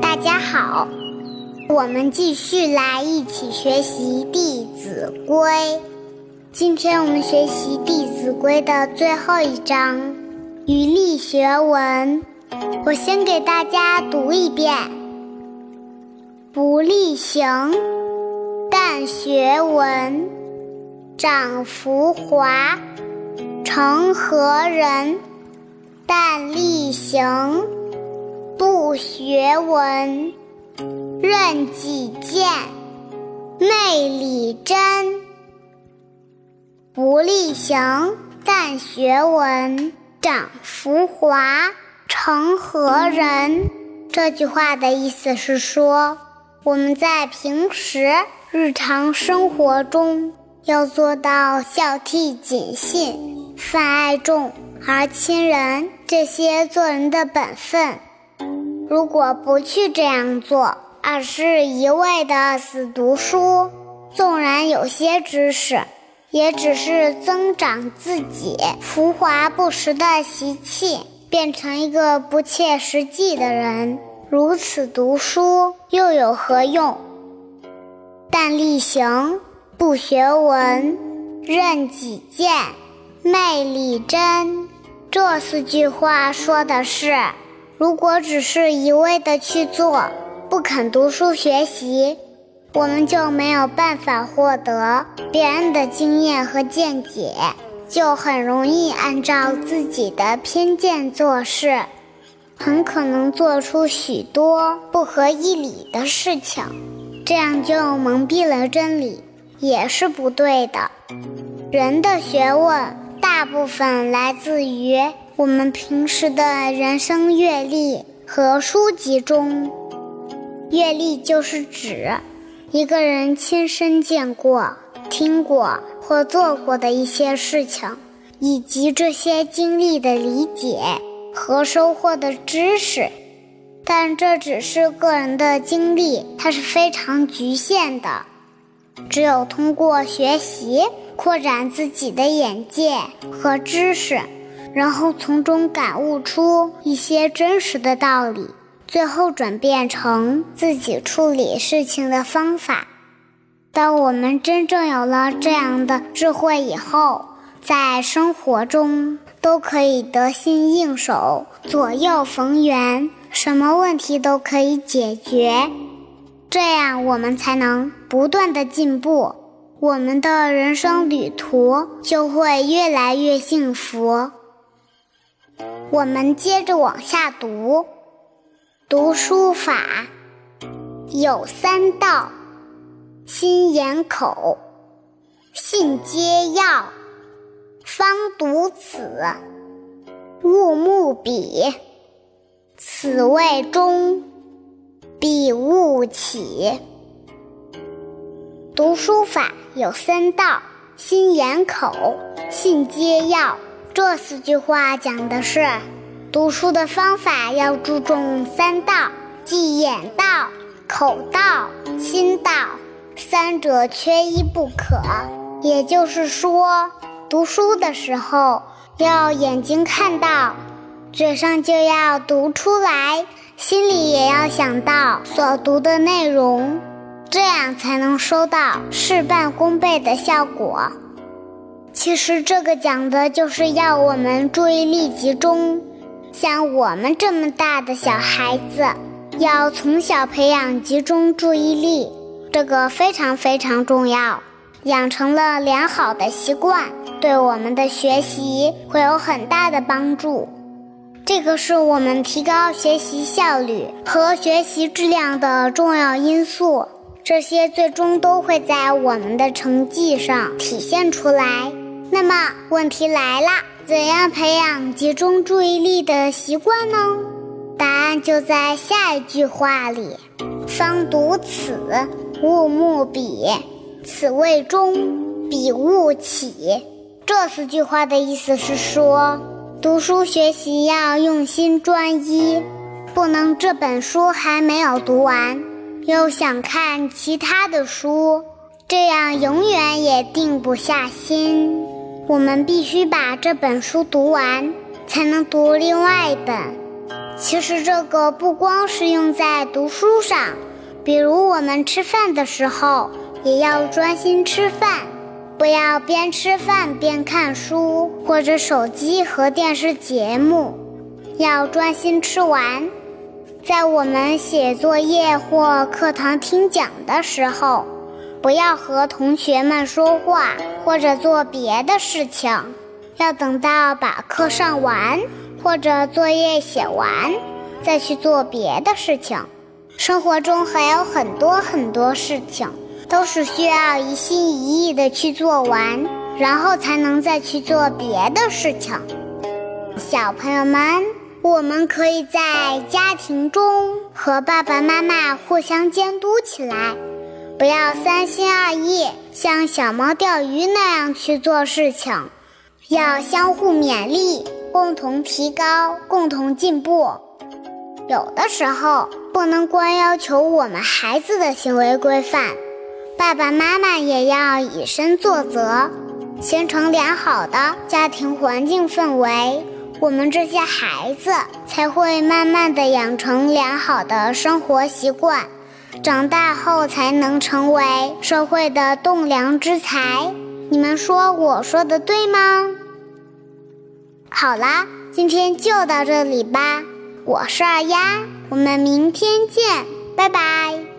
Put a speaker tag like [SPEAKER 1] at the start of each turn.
[SPEAKER 1] 大家好，我们继续来一起学习《弟子规》。今天我们学习《弟子规》的最后一章“余力学文”。我先给大家读一遍：“不力行，但学文；长浮华，成何人？但力行。”不学文，任己见，昧理真。不力行，但学文，长浮华，成何人？这句话的意思是说，我们在平时日常生活中要做到孝悌谨信、泛爱众而亲仁这些做人的本分。如果不去这样做，而是一味的死读书，纵然有些知识，也只是增长自己浮华不实的习气，变成一个不切实际的人。如此读书又有何用？但力行，不学文，任己见，昧理真。这四句话说的是。如果只是一味的去做，不肯读书学习，我们就没有办法获得别人的经验和见解，就很容易按照自己的偏见做事，很可能做出许多不合义理的事情，这样就蒙蔽了真理，也是不对的。人的学问大部分来自于。我们平时的人生阅历和书籍中，阅历就是指一个人亲身见过、听过或做过的一些事情，以及这些经历的理解和收获的知识。但这只是个人的经历，它是非常局限的。只有通过学习，扩展自己的眼界和知识。然后从中感悟出一些真实的道理，最后转变成自己处理事情的方法。当我们真正有了这样的智慧以后，在生活中都可以得心应手、左右逢源，什么问题都可以解决。这样我们才能不断的进步，我们的人生旅途就会越来越幸福。我们接着往下读，读书法有三到：心、眼、口。信皆要，方读此。勿慕彼，此谓中。彼勿起。读书法有三到：心、眼、口。信皆要。这四句话讲的是，读书的方法要注重三道，即眼道、口道、心道，三者缺一不可。也就是说，读书的时候要眼睛看到，嘴上就要读出来，心里也要想到所读的内容，这样才能收到事半功倍的效果。其实这个讲的就是要我们注意力集中，像我们这么大的小孩子，要从小培养集中注意力，这个非常非常重要。养成了良好的习惯，对我们的学习会有很大的帮助。这个是我们提高学习效率和学习质量的重要因素，这些最终都会在我们的成绩上体现出来。那么问题来了，怎样培养集中注意力的习惯呢？答案就在下一句话里：“方读此，勿慕彼，此谓中，彼勿起。”这四句话的意思是说，读书学习要用心专一，不能这本书还没有读完，又想看其他的书，这样永远也定不下心。我们必须把这本书读完，才能读另外一本，其实这个不光是用在读书上，比如我们吃饭的时候，也要专心吃饭，不要边吃饭边看书或者手机和电视节目，要专心吃完。在我们写作业或课堂听讲的时候，不要和同学们说话或者做别的事情，要等到把课上完。或者作业写完，再去做别的事情。生活中还有很多很多事情，都是需要一心一意的去做完，然后才能再去做别的事情。小朋友们，我们可以在家庭中和爸爸妈妈互相监督起来，不要三心二意，像小猫钓鱼那样去做事情，要相互勉励。共同提高，共同进步。有的时候不能光要求我们孩子的行为规范，爸爸妈妈也要以身作则，形成良好的家庭环境氛围。我们这些孩子才会慢慢的养成良好的生活习惯，长大后才能成为社会的栋梁之才。你们说我说的对吗？好啦，今天就到这里吧。我是二丫，我们明天见，拜拜。